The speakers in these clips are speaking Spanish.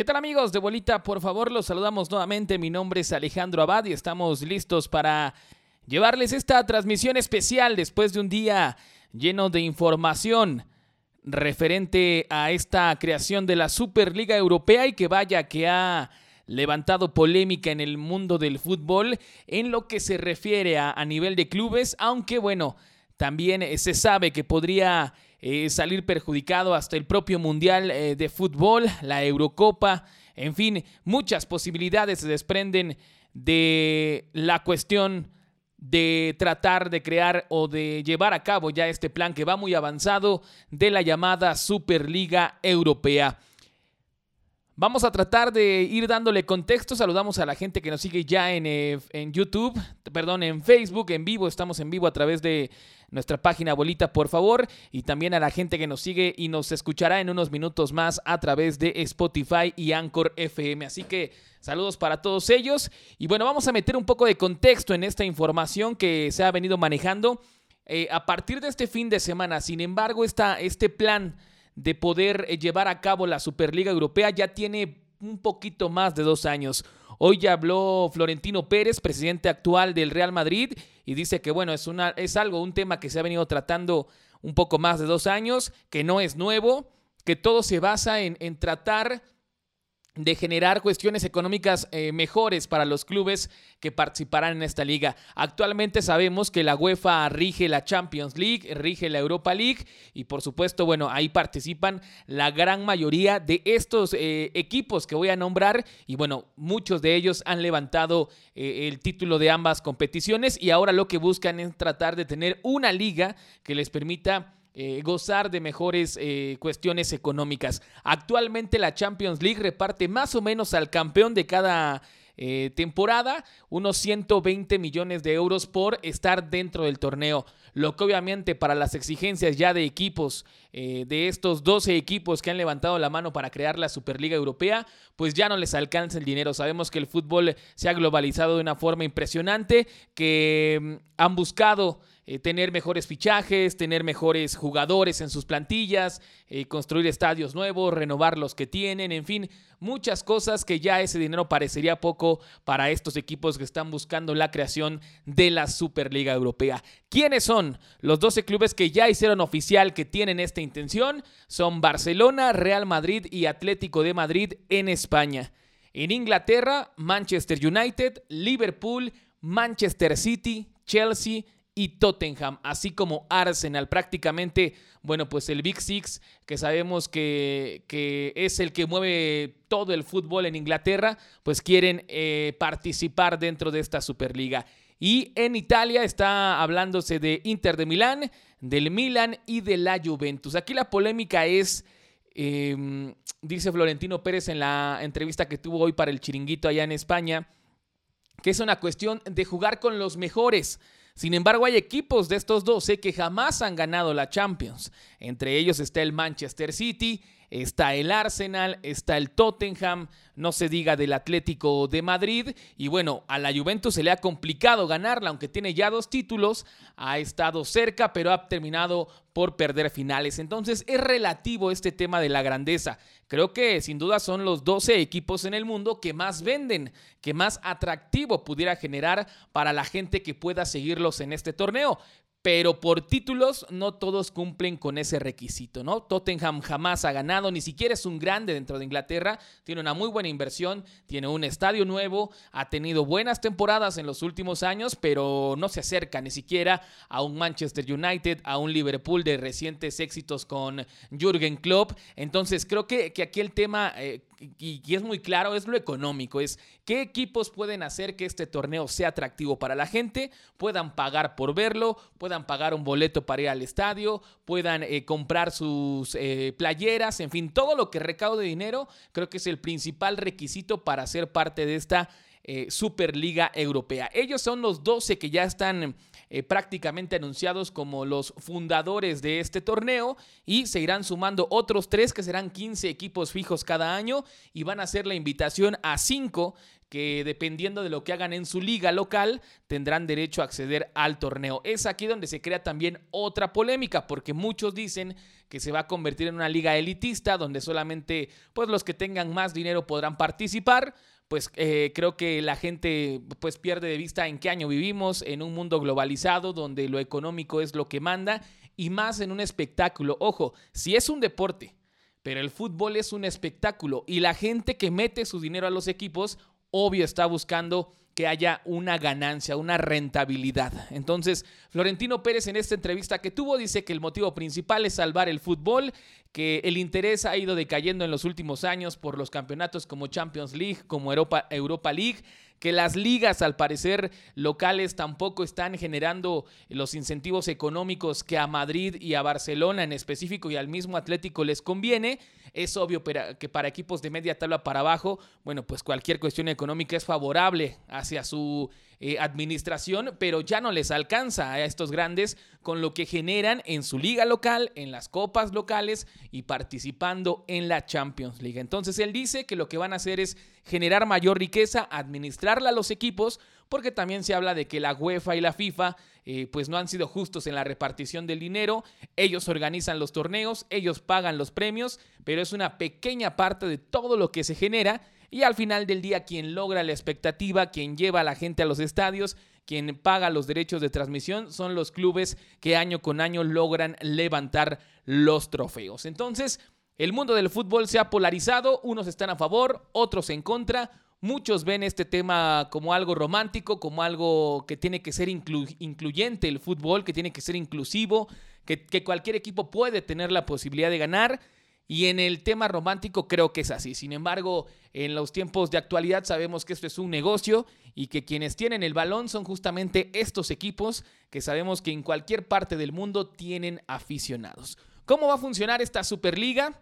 ¿Qué tal amigos de Bolita? Por favor, los saludamos nuevamente. Mi nombre es Alejandro Abad y estamos listos para llevarles esta transmisión especial después de un día lleno de información referente a esta creación de la Superliga Europea y que vaya que ha levantado polémica en el mundo del fútbol en lo que se refiere a, a nivel de clubes, aunque bueno, también se sabe que podría eh, salir perjudicado hasta el propio Mundial eh, de Fútbol, la Eurocopa, en fin, muchas posibilidades se desprenden de la cuestión de tratar de crear o de llevar a cabo ya este plan que va muy avanzado de la llamada Superliga Europea. Vamos a tratar de ir dándole contexto. Saludamos a la gente que nos sigue ya en, eh, en, YouTube, perdón, en Facebook, en vivo. Estamos en vivo a través de nuestra página Bolita, por favor. Y también a la gente que nos sigue y nos escuchará en unos minutos más a través de Spotify y Anchor FM. Así que saludos para todos ellos. Y bueno, vamos a meter un poco de contexto en esta información que se ha venido manejando. Eh, a partir de este fin de semana, sin embargo, está este plan de poder eh, llevar a cabo la Superliga Europea ya tiene un poquito más de dos años. Hoy ya habló Florentino Pérez, presidente actual del Real Madrid, y dice que bueno, es, una, es algo, un tema que se ha venido tratando un poco más de dos años, que no es nuevo, que todo se basa en, en tratar de generar cuestiones económicas eh, mejores para los clubes que participarán en esta liga. Actualmente sabemos que la UEFA rige la Champions League, rige la Europa League y por supuesto, bueno, ahí participan la gran mayoría de estos eh, equipos que voy a nombrar y bueno, muchos de ellos han levantado eh, el título de ambas competiciones y ahora lo que buscan es tratar de tener una liga que les permita eh, gozar de mejores eh, cuestiones económicas. Actualmente la Champions League reparte más o menos al campeón de cada eh, temporada unos 120 millones de euros por estar dentro del torneo. Lo que obviamente para las exigencias ya de equipos, de estos 12 equipos que han levantado la mano para crear la Superliga Europea, pues ya no les alcanza el dinero. Sabemos que el fútbol se ha globalizado de una forma impresionante, que mm, han buscado eh, tener mejores fichajes, tener mejores jugadores en sus plantillas, eh, construir estadios nuevos, renovar los que tienen, en fin, muchas cosas que ya ese dinero parecería poco para estos equipos que están buscando la creación de la Superliga Europea. ¿Quiénes son los 12 clubes que ya hicieron oficial que tienen esta intención? Son Barcelona, Real Madrid y Atlético de Madrid en España. En Inglaterra, Manchester United, Liverpool, Manchester City, Chelsea, y Tottenham, así como Arsenal. Prácticamente, bueno, pues el Big Six, que sabemos que, es el que mueve todo el fútbol en Inglaterra, pues quieren eh, participar dentro de esta Superliga. Y en Italia está hablándose de Inter de Milán, del Milan y de la Juventus. Aquí la polémica es, em, dice Florentino Pérez en la entrevista que tuvo hoy para el Chiringuito allá en España, que es una cuestión de jugar con los mejores. Sin embargo, hay equipos de estos 12 que jamás han ganado la Champions. Entre ellos está el Manchester City, está el Arsenal, está el Tottenham, no se diga del Atlético de Madrid. Y bueno, a la Juventus se le ha complicado ganarla, aunque tiene ya dos títulos, ha estado cerca, pero ha terminado por perder finales. Entonces es relativo este tema de la grandeza. Creo que sin duda son los 12 equipos en el mundo que más venden, que más atractivo pudiera generar para la gente que pueda seguirlos en este torneo pero por títulos no todos cumplen con ese requisito, ¿no? Tottenham jamás ha ganado, ni siquiera es un grande dentro de Inglaterra, tiene una muy buena inversión, tiene un estadio nuevo, ha tenido buenas temporadas en los últimos años, pero no se acerca ni siquiera a un Manchester United, a un Liverpool de recientes éxitos con Jürgen Klopp. Entonces creo que, que aquí el tema eh, y, es muy claro, es lo económico, es qué equipos pueden hacer que este torneo sea atractivo para la gente, puedan pagar por verlo, puedan pagar un boleto para ir al estadio, puedan eh, comprar sus eh, playeras, en fin, todo lo que recaude dinero, creo que es el principal requisito para ser parte de esta eh, Superliga Europea. Ellos son los 12 que ya están eh, prácticamente anunciados como los fundadores de este torneo y se irán sumando otros tres que serán 15 equipos fijos cada año y van a hacer la invitación a cinco que dependiendo de lo que hagan en su liga local, tendrán derecho a acceder al torneo. Es aquí donde se crea también otra polémica, porque muchos dicen que se va a convertir en una liga elitista, donde solamente pues, los que tengan más dinero podrán participar pues eh, creo que la gente pues pierde de vista en qué año vivimos, en un mundo globalizado donde lo económico es lo que manda y más en un espectáculo. Ojo, si es un deporte, pero el fútbol es un espectáculo y la gente que mete su dinero a los equipos, obvio está buscando que haya una ganancia, una rentabilidad. Entonces, Florentino Pérez en esta entrevista que tuvo dice que el motivo principal es salvar el fútbol, que el interés ha ido decayendo en los últimos años por los campeonatos como Champions League, como Europa, Europa League que las ligas, al parecer, locales tampoco están generando los incentivos económicos que a Madrid y a Barcelona en específico y al mismo Atlético les conviene. Es obvio que para equipos de media tabla para abajo, bueno, pues cualquier cuestión económica es favorable hacia su eh, administración, pero ya no les alcanza a estos grandes con lo que generan en su liga local, en las copas locales y participando en la Champions League. Entonces él dice que lo que van a hacer es generar mayor riqueza, administrarla a los equipos, porque también se habla de que la UEFA y la FIFA eh, pues no han sido justos en la repartición del dinero, ellos organizan los torneos, ellos pagan los premios, pero es una pequeña parte de todo lo que se genera y al final del día, quien logra la expectativa, quien lleva a la gente a los estadios, quien paga los derechos de transmisión, son los clubes que año con año logran levantar los trofeos. Entonces, el mundo del fútbol se ha polarizado, unos están a favor, otros en contra. Muchos ven este tema como algo romántico, como algo que tiene que ser incluyente el fútbol, que tiene que ser inclusivo, que, cualquier equipo puede tener la posibilidad de ganar. Y en el tema romántico creo que es así. Sin embargo, en los tiempos de actualidad sabemos que esto es un negocio y que quienes tienen el balón son justamente estos equipos que sabemos que en cualquier parte del mundo tienen aficionados. ¿Cómo va a funcionar esta Superliga?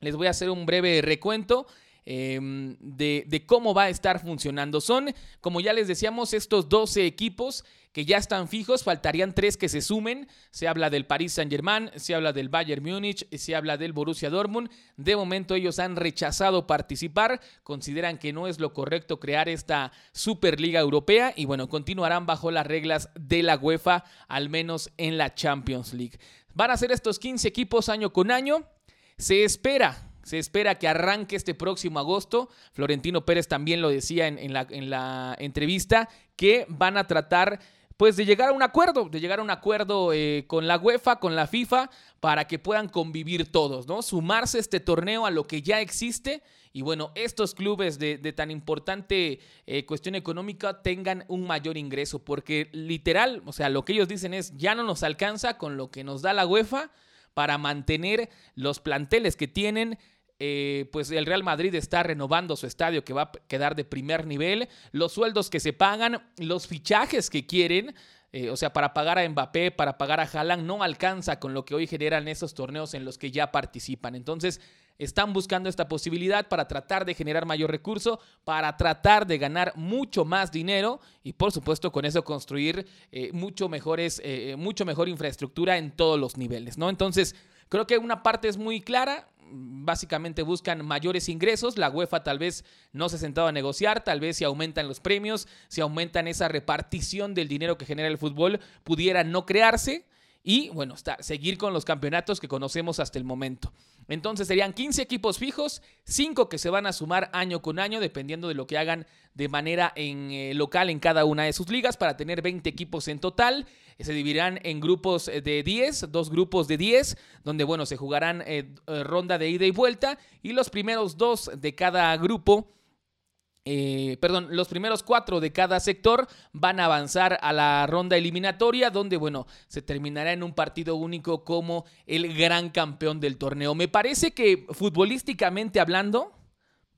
Les voy a hacer un breve recuento. Em, de, cómo va a estar funcionando. Son, como ya les decíamos, estos 12 equipos que ya están fijos, faltarían tres que se sumen. Se habla del Paris Saint-Germain, se habla del Bayern Múnich, se habla del Borussia Dortmund. De momento ellos han rechazado participar, consideran que no es lo correcto crear esta Superliga Europea y bueno, continuarán bajo las reglas de la UEFA, al menos en la Champions League. Van a ser estos 15 equipos año con año. Se espera se espera que arranque este próximo agosto. Florentino Pérez también lo decía en, la, en la entrevista, que van a tratar pues de llegar a un acuerdo, de llegar a un acuerdo eh, con la UEFA, con la FIFA, para que puedan convivir todos, ¿no? Sumarse este torneo a lo que ya existe y bueno, estos clubes de, tan importante eh, cuestión económica tengan un mayor ingreso, porque literal, o sea, lo que ellos dicen es, ya no nos alcanza con lo que nos da la UEFA para mantener los planteles que tienen, eh, pues el Real Madrid está renovando su estadio que va a quedar de primer nivel, los sueldos que se pagan, los fichajes que quieren. Eh, o sea, para pagar a Mbappé, para pagar a Haaland, no alcanza con lo que hoy generan esos torneos en los que ya participan. Entonces, están buscando esta posibilidad para tratar de generar mayor recurso, para tratar de ganar mucho más dinero y, por supuesto, con eso construir eh, mucho, mejores, mucho mejor infraestructura en todos los niveles, ¿no? Entonces, creo que una parte es muy clara básicamente buscan mayores ingresos. La UEFA tal vez no se ha sentado a negociar, tal vez si aumentan los premios, si aumentan esa repartición del dinero que genera el fútbol, pudiera no crearse y, bueno, seguir con los campeonatos que conocemos hasta el momento. Entonces serían 15 equipos fijos, 5 que se van a sumar año con año, dependiendo de lo que hagan de manera en, eh, local en cada una de sus ligas, para tener 20 equipos en total. Se dividirán en grupos de 10, dos grupos de 10, donde, bueno, se jugarán eh, eh, ronda de ida y vuelta, y los primeros dos de cada grupo eh, perdón, los primeros cuatro de cada sector van a avanzar a la ronda eliminatoria, donde, bueno, se terminará en un partido único como el gran campeón del torneo. Me parece que futbolísticamente hablando,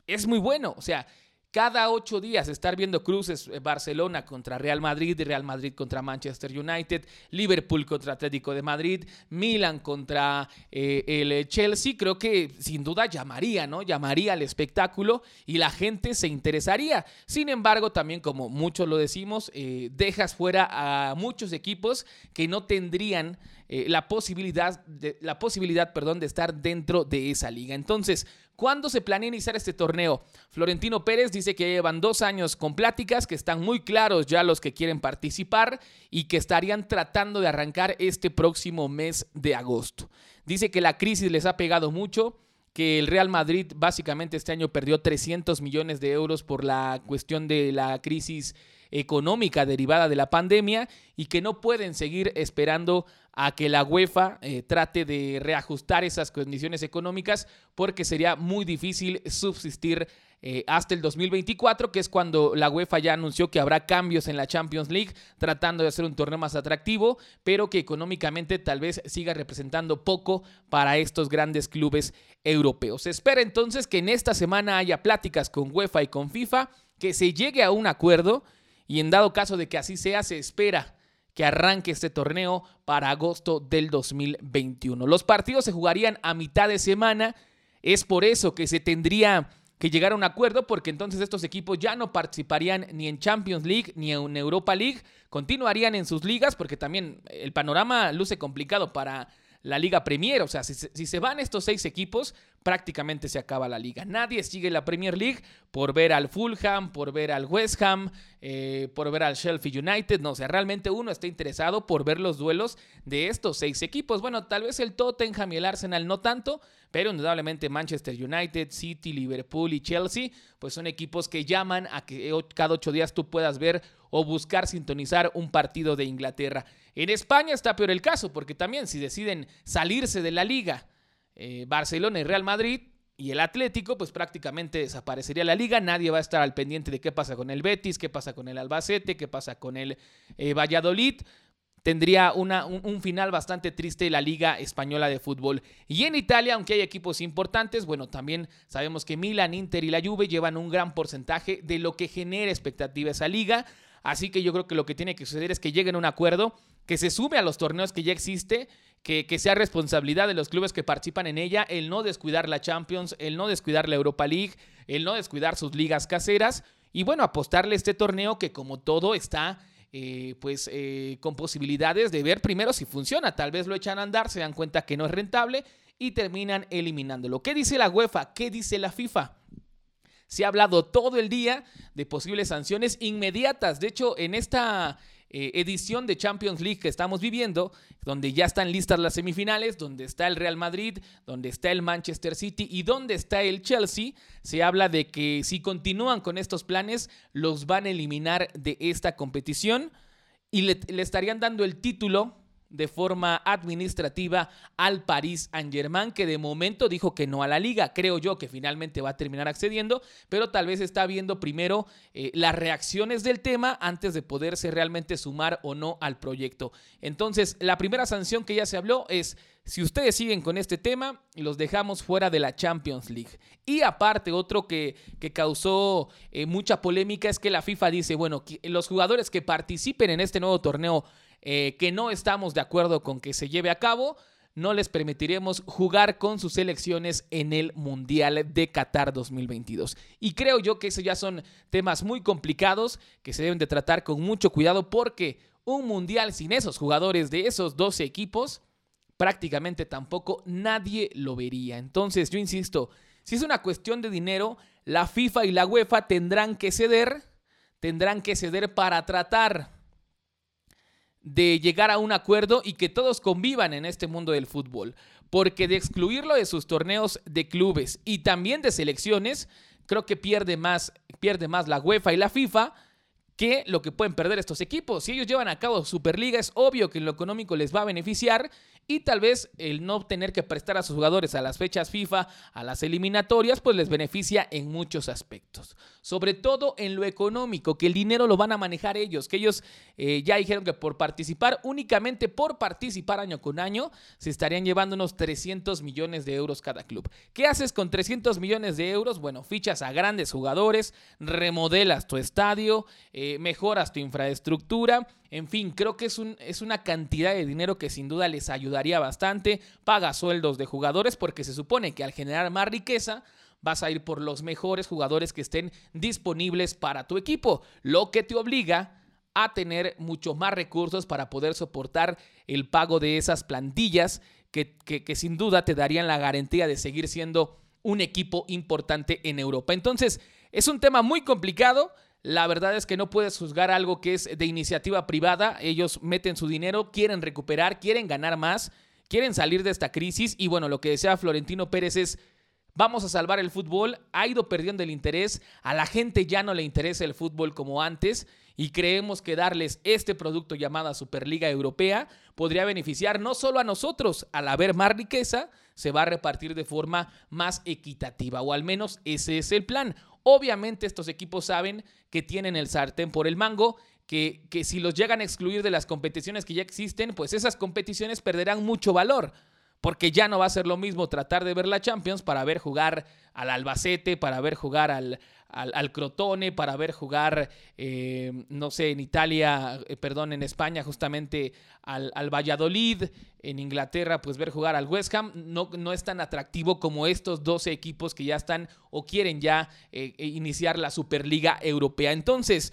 es muy bueno. O sea, cada ocho días estar viendo cruces eh, Barcelona contra Real Madrid, Real Madrid contra Manchester United, Liverpool contra Atlético de Madrid, Milan contra eh, el Chelsea, creo que sin duda llamaría, ¿no? Llamaría al espectáculo y la gente se interesaría. Sin embargo, también como muchos lo decimos, eh, dejas fuera a muchos equipos que no tendrían eh, la posibilidad, la posibilidad perdón, de estar dentro de esa liga. Entonces, ¿cuándo se planea iniciar este torneo? Florentino Pérez dice que llevan dos años con pláticas, que están muy claros ya los que quieren participar y que estarían tratando de arrancar este próximo mes de agosto. Dice que la crisis les ha pegado mucho que el Real Madrid básicamente este año perdió 300 millones de euros por la cuestión de la crisis económica derivada de la pandemia y que no pueden seguir esperando a que la UEFA eh, trate de reajustar esas condiciones económicas porque sería muy difícil subsistir eh, hasta el 2024, que es cuando la UEFA ya anunció que habrá cambios en la Champions League, tratando de hacer un torneo más atractivo, pero que económicamente tal vez siga representando poco para estos grandes clubes europeos. Se espera entonces que en esta semana haya pláticas con UEFA y con FIFA, que se llegue a un acuerdo y en dado caso de que así sea, se espera que arranque este torneo para agosto del 2021. Los partidos se jugarían a mitad de semana, es por eso que se tendría que llegar a un acuerdo porque entonces estos equipos ya no participarían ni en Champions League ni en Europa League, continuarían en sus ligas porque también el panorama luce complicado para la Liga Premier. O sea, si, se van estos seis equipos, prácticamente se acaba la liga. Nadie sigue la Premier League por ver al Fulham, por ver al West Ham, eh, por ver al Sheffield United. No, o sea, realmente uno está interesado por ver los duelos de estos seis equipos. Bueno, tal vez el Tottenham y el Arsenal no tanto, pero indudablemente Manchester United, City, Liverpool y Chelsea, pues son equipos que llaman a que cada ocho días tú puedas ver o buscar sintonizar un partido de Inglaterra. En España está peor el caso, porque también si deciden salirse de la liga, eh, Barcelona y Real Madrid y el Atlético, pues prácticamente desaparecería la liga. Nadie va a estar al pendiente de qué pasa con el Betis, qué pasa con el Albacete, qué pasa con el eh, Valladolid tendría una, un, final bastante triste la Liga Española de Fútbol. Y en Italia, aunque hay equipos importantes, bueno, también sabemos que Milan, Inter y la Juve llevan un gran porcentaje de lo que genera expectativa esa liga. Así que yo creo que lo que tiene que suceder es que lleguen a un acuerdo, que se sume a los torneos que ya existe, que, que, sea responsabilidad de los clubes que participan en ella, el no descuidar la Champions, el no descuidar la Europa League, el no descuidar sus ligas caseras y bueno, apostarle este torneo que como todo está eh, pues eh, con posibilidades de ver primero si funciona. Tal vez lo echan a andar, se dan cuenta que no es rentable y terminan eliminándolo. ¿Qué dice la UEFA? ¿Qué dice la FIFA? Se ha hablado todo el día de posibles sanciones inmediatas. De hecho, en esta eh, edición de Champions League que estamos viviendo, donde ya están listas las semifinales, donde está el Real Madrid, donde está el Manchester City y donde está el Chelsea, se habla de que si continúan con estos planes, los van a eliminar de esta competición y le, le estarían dando el título de forma administrativa al Paris Saint-Germain, que de momento dijo que no a la liga. Creo yo que finalmente va a terminar accediendo, pero tal vez está viendo primero eh, las reacciones del tema antes de poderse realmente sumar o no al proyecto. Entonces, la primera sanción que ya se habló es si ustedes siguen con este tema, los dejamos fuera de la Champions League. Y aparte, otro que, que causó eh, mucha polémica es que la FIFA dice, bueno, los jugadores que participen en este nuevo torneo eh, que no estamos de acuerdo con que se lleve a cabo, no les permitiremos jugar con sus selecciones en el Mundial de Qatar 2022. Y creo yo que esos ya son temas muy complicados que se deben de tratar con mucho cuidado porque un Mundial sin esos jugadores de esos 12 equipos, prácticamente tampoco nadie lo vería. Entonces, yo insisto, si es una cuestión de dinero, la FIFA y la UEFA tendrán que ceder, tendrán que ceder para tratar de llegar a un acuerdo y que todos convivan en este mundo del fútbol. Porque de excluirlo de sus torneos de clubes y también de selecciones, creo que pierde más, pierde más la UEFA y la FIFA que lo que pueden perder estos equipos. Si ellos llevan a cabo Superliga, es obvio que en lo económico les va a beneficiar y tal vez el no tener que prestar a sus jugadores a las fechas FIFA, a las eliminatorias, pues les beneficia en muchos aspectos. Sobre todo en lo económico, que el dinero lo van a manejar ellos, que ellos eh, ya dijeron que por participar, únicamente por participar año con año, se estarían llevando unos 300 millones de euros cada club. ¿Qué haces con 300 millones de euros? Bueno, fichas a grandes jugadores, remodelas tu estadio, eh, mejoras tu infraestructura en fin, creo que es, un, es una cantidad de dinero que sin duda les ayudaría bastante. Paga sueldos de jugadores porque se supone que al generar más riqueza vas a ir por los mejores jugadores que estén disponibles para tu equipo, lo que te obliga a tener mucho más recursos para poder soportar el pago de esas plantillas que, que, sin duda te darían la garantía de seguir siendo un equipo importante en Europa. Entonces, es un tema muy complicado. La verdad es que no puedes juzgar algo que es de iniciativa privada. Ellos meten su dinero, quieren recuperar, quieren ganar más, quieren salir de esta crisis. Y bueno, lo que desea Florentino Pérez es vamos a salvar el fútbol, ha ido perdiendo el interés, a la gente ya no le interesa el fútbol como antes y creemos que darles este producto llamada Superliga Europea podría beneficiar no solo a nosotros, al haber más riqueza, se va a repartir de forma más equitativa, o al menos ese es el plan. Obviamente estos equipos saben que tienen el sartén por el mango, que, que si los llegan a excluir de las competiciones que ya existen, pues esas competiciones perderán mucho valor porque ya no va a ser lo mismo tratar de ver la Champions para ver jugar al Albacete, para ver jugar al, al, Crotone, para ver jugar, eh, no sé, en Italia, eh, perdón, en España justamente al, al, Valladolid, en Inglaterra, pues ver jugar al West Ham, no, no es tan atractivo como estos 12 equipos que ya están o quieren ya eh, iniciar la Superliga Europea. Entonces,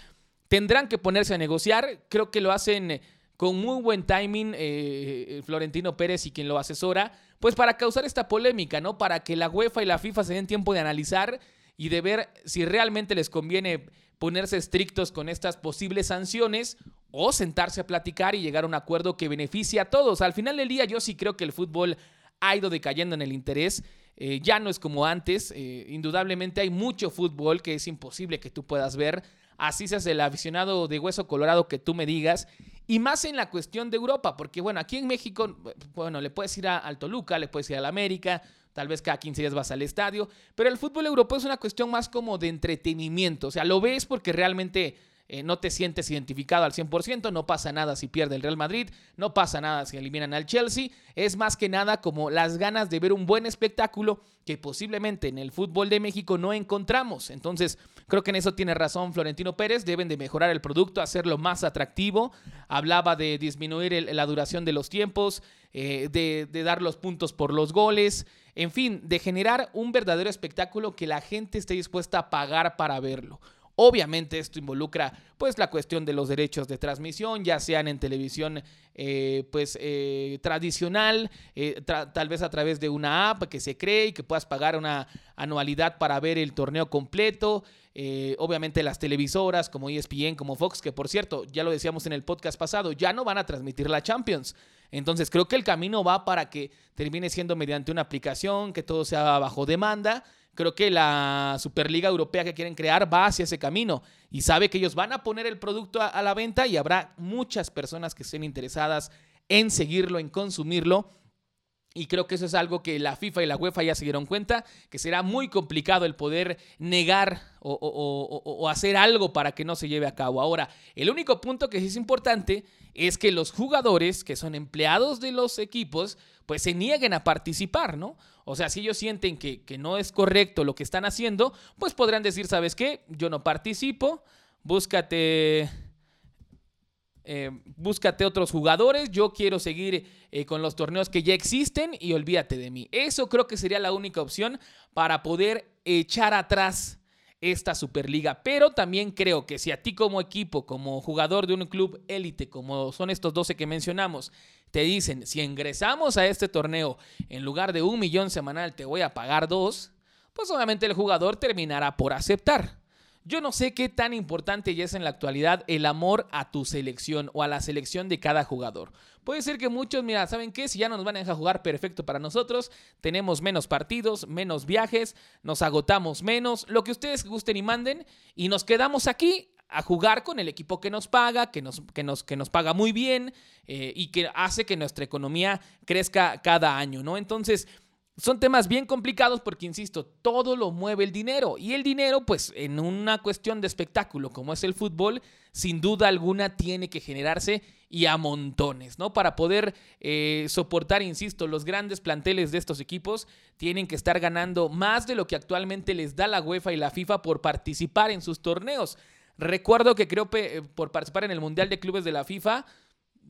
tendrán que ponerse a negociar, creo que lo hacen con muy buen timing eh, Florentino Pérez y quien lo asesora, pues para causar esta polémica, ¿no? Para que la UEFA y la FIFA se den tiempo de analizar y de ver si realmente les conviene ponerse estrictos con estas posibles sanciones o sentarse a platicar y llegar a un acuerdo que beneficie a todos. Al final del día yo sí creo que el fútbol ha ido decayendo en el interés. Eh, ya no es como antes. Eh, indudablemente hay mucho fútbol que es imposible que tú puedas ver. Así seas el aficionado de hueso colorado que tú me digas. Y más en la cuestión de Europa, porque bueno, aquí en México, bueno, le puedes ir a, al Toluca, le puedes ir al América, tal vez cada 15 días vas al estadio, pero el fútbol europeo es una cuestión más como de entretenimiento, o sea, lo ves porque realmente eh, no te sientes identificado al 100%, no pasa nada si pierde el Real Madrid, no pasa nada si eliminan al Chelsea, es más que nada como las ganas de ver un buen espectáculo que posiblemente en el fútbol de México no encontramos. Entonces, creo que en eso tiene razón Florentino Pérez, deben de mejorar el producto, hacerlo más atractivo. Hablaba de disminuir la duración de los tiempos, eh, de, de dar los puntos por los goles, en fin, de generar un verdadero espectáculo que la gente esté dispuesta a pagar para verlo. Obviamente esto involucra pues la cuestión de los derechos de transmisión, ya sean en televisión eh, pues eh, tradicional, eh, tal vez a través de una app que se cree y que puedas pagar una anualidad para ver el torneo completo. obviamente las televisoras como ESPN, como Fox, que por cierto, ya lo decíamos en el podcast pasado, ya no van a transmitir la Champions. Entonces creo que el camino va para que termine siendo mediante una aplicación, que todo sea bajo demanda Creo que la Superliga Europea que quieren crear va hacia ese camino y sabe que ellos van a poner el producto a, la venta y habrá muchas personas que estén interesadas en seguirlo, en consumirlo. Y creo que eso es algo que la FIFA y la UEFA ya se dieron cuenta, que será muy complicado el poder negar o, hacer algo para que no se lleve a cabo. Ahora, el único punto que sí es importante es que los jugadores, que son empleados de los equipos, pues se nieguen a participar, ¿no? O sea, si ellos sienten que, no es correcto lo que están haciendo, pues podrán decir, ¿sabes qué? Yo no participo, búscate... Eh, búscate otros jugadores, yo quiero seguir eh, con los torneos que ya existen y olvídate de mí. Eso creo que sería la única opción para poder echar atrás esta Superliga. Pero también creo que si a ti como equipo, como jugador de un club élite, como son estos 12 que mencionamos, te dicen, si ingresamos a este torneo, en lugar de un millón semanal, te voy a pagar dos, pues obviamente el jugador terminará por aceptar. Yo no sé qué tan importante ya es en la actualidad el amor a tu selección o a la selección de cada jugador. Puede ser que muchos, mira, ¿saben qué? Si ya nos van a dejar jugar perfecto para nosotros, tenemos menos partidos, menos viajes, nos agotamos menos, lo que ustedes gusten y manden, y nos quedamos aquí a jugar con el equipo que nos paga, que nos, que nos, que nos paga muy bien eh, y que hace que nuestra economía crezca cada año, ¿no? Entonces, son temas bien complicados porque, insisto, todo lo mueve el dinero. Y el dinero, pues, en una cuestión de espectáculo como es el fútbol, sin duda alguna tiene que generarse y a montones, ¿no? Para poder eh, soportar, insisto, los grandes planteles de estos equipos, tienen que estar ganando más de lo que actualmente les da la UEFA y la FIFA por participar en sus torneos. Recuerdo que creo que por participar en el Mundial de Clubes de la FIFA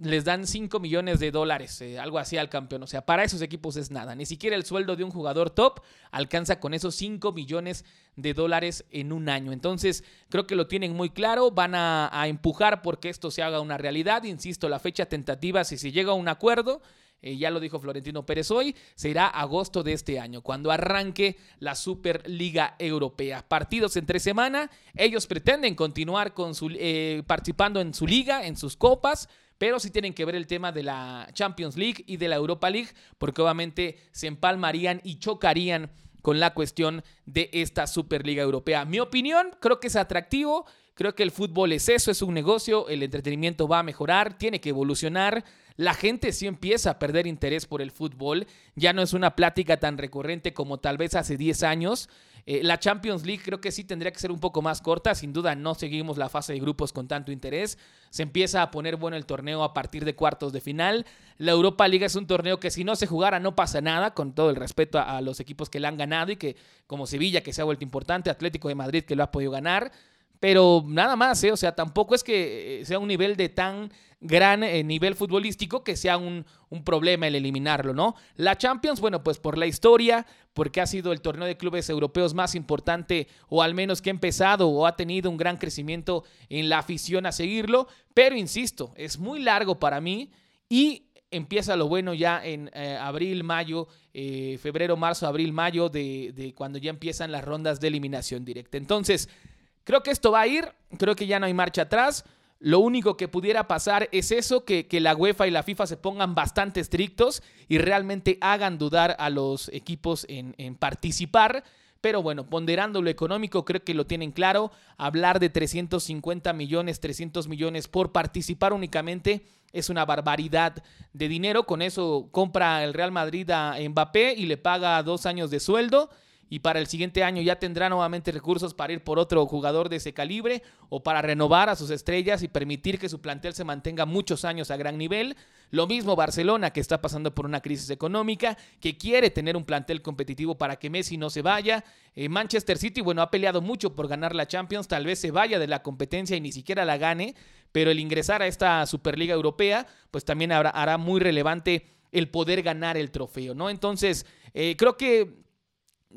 les dan 5 millones de dólares, eh, algo así al campeón. O sea, para esos equipos es nada. Ni siquiera el sueldo de un jugador top alcanza con esos 5 millones de dólares en un año. Entonces, creo que lo tienen muy claro. Van a, empujar porque esto se haga una realidad. Insisto, la fecha tentativa, si se llega a un acuerdo, eh, ya lo dijo Florentino Pérez hoy, será agosto de este año, cuando arranque la Superliga Europea. Partidos entre semana, ellos pretenden continuar con su, eh, participando en su liga, en sus copas, pero sí tienen que ver el tema de la Champions League y de la Europa League, porque obviamente se empalmarían y chocarían con la cuestión de esta Superliga Europea. Mi opinión, creo que es atractivo, creo que el fútbol es eso, es un negocio, el entretenimiento va a mejorar, tiene que evolucionar la gente sí empieza a perder interés por el fútbol. Ya no es una plática tan recurrente como tal vez hace 10 años. Eh, la Champions League creo que sí tendría que ser un poco más corta. Sin duda no seguimos la fase de grupos con tanto interés. Se empieza a poner bueno el torneo a partir de cuartos de final. La Europa League es un torneo que si no se jugara no pasa nada, con todo el respeto a, a los equipos que le han ganado y que como Sevilla que se ha vuelto importante, Atlético de Madrid que lo ha podido ganar. Pero nada más, ¿eh? o sea, tampoco es que eh, sea un nivel de tan gran eh, nivel futbolístico que sea un, un, problema el eliminarlo, ¿no? La Champions, bueno, pues por la historia, porque ha sido el torneo de clubes europeos más importante, o al menos que ha empezado o ha tenido un gran crecimiento en la afición a seguirlo, pero insisto, es muy largo para mí y empieza lo bueno ya en abril, mayo, febrero, marzo, abril, mayo, de, de cuando ya empiezan las rondas de eliminación directa. Entonces, Creo que esto va a ir, creo que ya no hay marcha atrás. Lo único que pudiera pasar es eso, que, la UEFA y la FIFA se pongan bastante estrictos y realmente hagan dudar a los equipos en, en participar. Pero bueno, ponderando lo económico, creo que lo tienen claro. Hablar de 350 millones, 300 millones por participar únicamente es una barbaridad de dinero. Con eso compra el Real Madrid a Mbappé y le paga dos años de sueldo y para el siguiente año ya tendrá nuevamente recursos para ir por otro jugador de ese calibre o para renovar a sus estrellas y permitir que su plantel se mantenga muchos años a gran nivel. Lo mismo Barcelona, que está pasando por una crisis económica, que quiere tener un plantel competitivo para que Messi no se vaya. Eh, Manchester City, bueno, ha peleado mucho por ganar la Champions, tal vez se vaya de la competencia y ni siquiera la gane, pero el ingresar a esta Superliga Europea, pues también hará muy relevante el poder ganar el trofeo, ¿no? Entonces, eh, creo que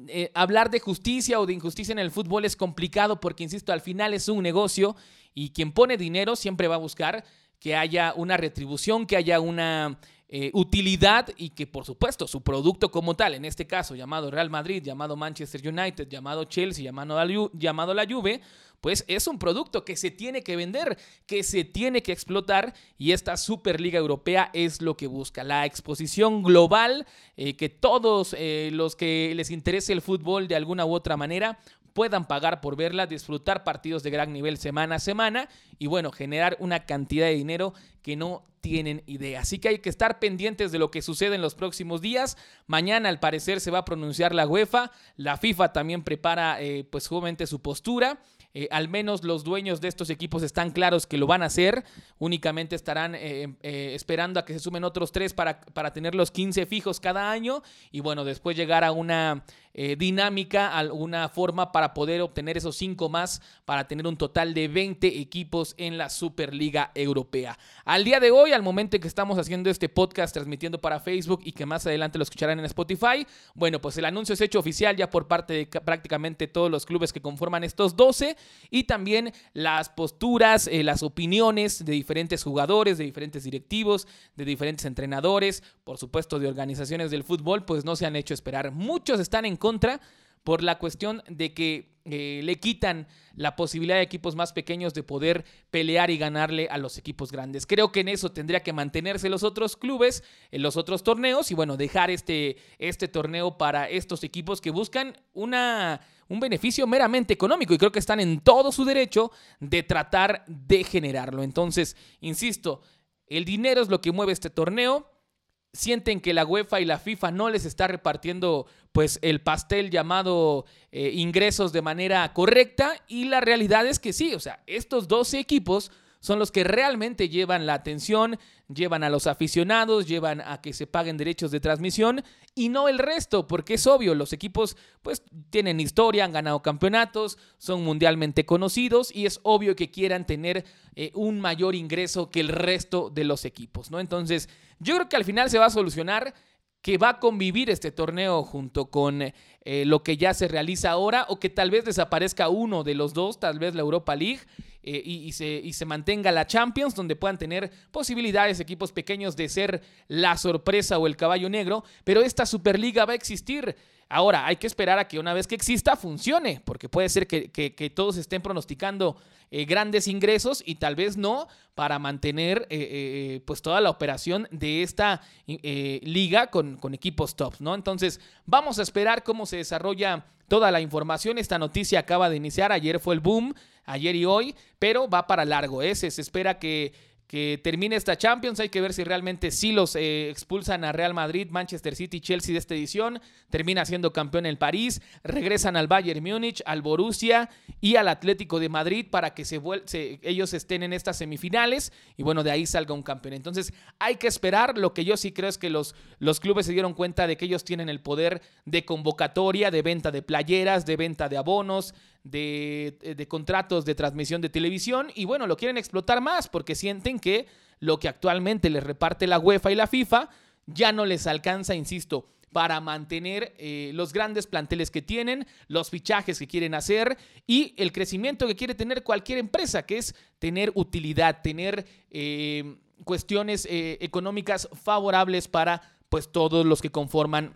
eh, hablar de justicia o de injusticia en el fútbol es complicado porque, insisto, al final es un negocio y quien pone dinero siempre va a buscar que haya una retribución, que haya una eh, utilidad y que, por supuesto, su producto como tal, en este caso llamado Real Madrid, llamado Manchester United, llamado Chelsea, llamado llamado la Juve, pues es un producto que se tiene que vender, que se tiene que explotar y esta Superliga Europea es lo que busca, la exposición global, eh, que todos eh, los que les interese el fútbol de alguna u otra manera puedan pagar por verla, disfrutar partidos de gran nivel semana a semana y bueno, generar una cantidad de dinero que no tienen idea. Así que hay que estar pendientes de lo que sucede en los próximos días. Mañana al parecer se va a pronunciar la UEFA, la FIFA también prepara eh, pues su postura. Eh, al menos los dueños de estos equipos están claros que lo van a hacer. Únicamente estarán eh, eh, esperando a que se sumen otros tres para, para tener los 15 fijos cada año. Y bueno, después llegar a una dinámica, alguna forma para poder obtener esos cinco más para tener un total de 20 equipos en la Superliga Europea. Al día de hoy, al momento en que estamos haciendo este podcast transmitiendo para Facebook y que más adelante lo escucharán en Spotify, bueno, pues el anuncio es hecho oficial ya por parte de prácticamente todos los clubes que conforman estos 12 y también las posturas, eh, las opiniones de diferentes jugadores, de diferentes directivos, de diferentes entrenadores, por supuesto de organizaciones del fútbol, pues no se han hecho esperar. Muchos están en contra por la cuestión de que eh, le quitan la posibilidad de equipos más pequeños de poder pelear y ganarle a los equipos grandes. Creo que en eso tendría que mantenerse los otros clubes, en los otros torneos y bueno, dejar este, este torneo para estos equipos que buscan una, un beneficio meramente económico y creo que están en todo su derecho de tratar de generarlo. Entonces, insisto, el dinero es lo que mueve este torneo sienten que la UEFA y la FIFA no les está repartiendo pues el pastel llamado eh, ingresos de manera correcta y la realidad es que sí, o sea, estos 12 equipos son los que realmente llevan la atención, llevan a los aficionados, llevan a que se paguen derechos de transmisión y no el resto, porque es obvio, los equipos pues tienen historia, han ganado campeonatos, son mundialmente conocidos y es obvio que quieran tener eh, un mayor ingreso que el resto de los equipos, ¿no? Entonces, yo creo que al final se va a solucionar que va a convivir este torneo junto con eh, lo que ya se realiza ahora o que tal vez desaparezca uno de los dos, tal vez la Europa League eh, y, se, y, se, mantenga la Champions, donde puedan tener posibilidades equipos pequeños de ser la sorpresa o el caballo negro, pero esta Superliga va a existir. Ahora, hay que esperar a que una vez que exista funcione, porque puede ser que, todos estén pronosticando eh, grandes ingresos y tal vez no para mantener eh, pues toda la operación de esta liga con, equipos top, ¿no? Entonces, vamos a esperar cómo se desarrolla toda la información. Esta noticia acaba de iniciar, ayer fue el boom ayer y hoy, pero va para largo. ese Se espera que que termine esta Champions. Hay que ver si realmente sí los eh, expulsan a Real Madrid, Manchester City Chelsea de esta edición. Termina siendo campeón el París. Regresan al Bayern Múnich, al Borussia y al Atlético de Madrid para que se, ellos estén en estas semifinales y bueno, de ahí salga un campeón. Entonces hay que esperar. Lo que yo sí creo es que los, los clubes se dieron cuenta de que ellos tienen el poder de convocatoria, de venta de playeras, de venta de abonos, de, eh, de, contratos de transmisión de televisión y bueno, lo quieren explotar más porque sienten que lo que actualmente les reparte la UEFA y la FIFA ya no les alcanza, insisto, para mantener eh, los grandes planteles que tienen, los fichajes que quieren hacer y el crecimiento que quiere tener cualquier empresa, que es tener utilidad, tener eh, cuestiones económicas favorables para pues todos los que conforman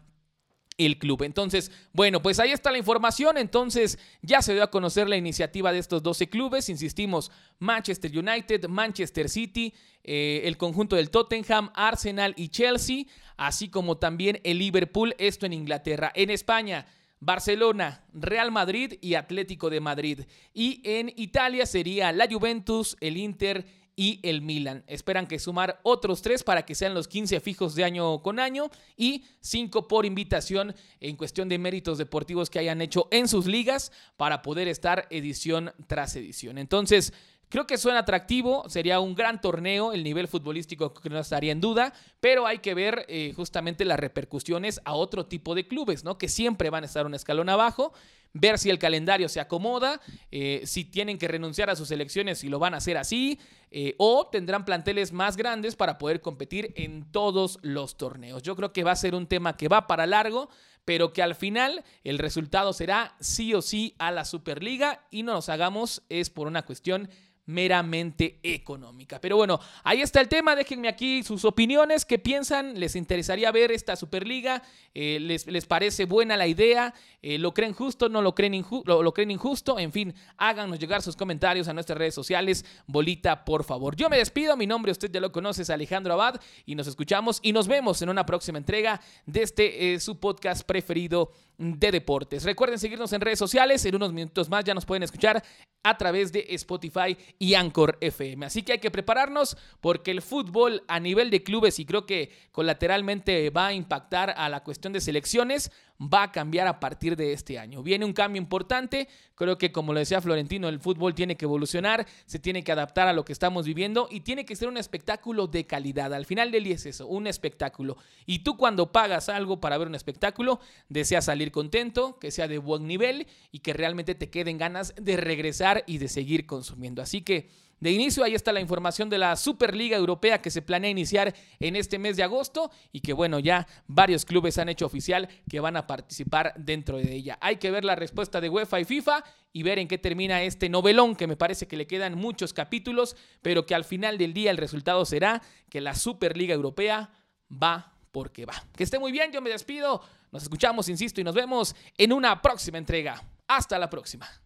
el club. Entonces, bueno, pues ahí está la información. Entonces, ya se dio a conocer la iniciativa de estos 12 clubes. Insistimos, Manchester United, Manchester City, eh, el conjunto del Tottenham, Arsenal y Chelsea, así como también el Liverpool, esto en Inglaterra. En España, Barcelona, Real Madrid y Atlético de Madrid. Y en Italia sería la Juventus, el Inter y el Milan. Esperan que sumar otros tres para que sean los 15 fijos de año con año y cinco por invitación en cuestión de méritos deportivos que hayan hecho en sus ligas para poder estar edición tras edición. Entonces, Creo que suena atractivo, sería un gran torneo, el nivel futbolístico que no estaría en duda, pero hay que ver eh, justamente las repercusiones a otro tipo de clubes, ¿no? Que siempre van a estar un escalón abajo, ver si el calendario se acomoda, eh, si tienen que renunciar a sus elecciones, si lo van a hacer así, eh, o tendrán planteles más grandes para poder competir en todos los torneos. Yo creo que va a ser un tema que va para largo pero que al final el resultado será sí o sí a la Superliga y no nos hagamos es por una cuestión meramente económica. Pero bueno, ahí está el tema. Déjenme aquí sus opiniones. ¿Qué piensan? ¿Les interesaría ver esta Superliga? Eh, les, les, parece buena la idea? Eh, ¿Lo creen justo? ¿No lo creen, lo, lo creen injusto? En fin, háganos llegar sus comentarios a nuestras redes sociales. Bolita, por favor. Yo me despido. Mi nombre, usted ya lo conoce, es Alejandro Abad. Y nos escuchamos y nos vemos en una próxima entrega de este eh, su podcast preferido de deportes. Recuerden seguirnos en redes sociales. En unos minutos más ya nos pueden escuchar a través de Spotify y Anchor FM. Así que hay que prepararnos porque el fútbol a nivel de clubes y creo que colateralmente va a impactar a la cuestión de selecciones va a cambiar a partir de este año. Viene un cambio importante, creo que como lo decía Florentino, el fútbol tiene que evolucionar, se tiene que adaptar a lo que estamos viviendo y tiene que ser un espectáculo de calidad. Al final del día es eso, un espectáculo. Y tú cuando pagas algo para ver un espectáculo, deseas salir contento, que sea de buen nivel y que realmente te queden ganas de regresar y de seguir consumiendo. Así que de inicio, ahí está la información de la Superliga Europea que se planea iniciar en este mes de agosto y que bueno, ya varios clubes han hecho oficial que van a participar dentro de ella. Hay que ver la respuesta de UEFA y FIFA y ver en qué termina este novelón que me parece que le quedan muchos capítulos, pero que al final del día el resultado será que la Superliga Europea va porque va. Que esté muy bien, yo me despido. Nos escuchamos, insisto, y nos vemos en una próxima entrega. Hasta la próxima.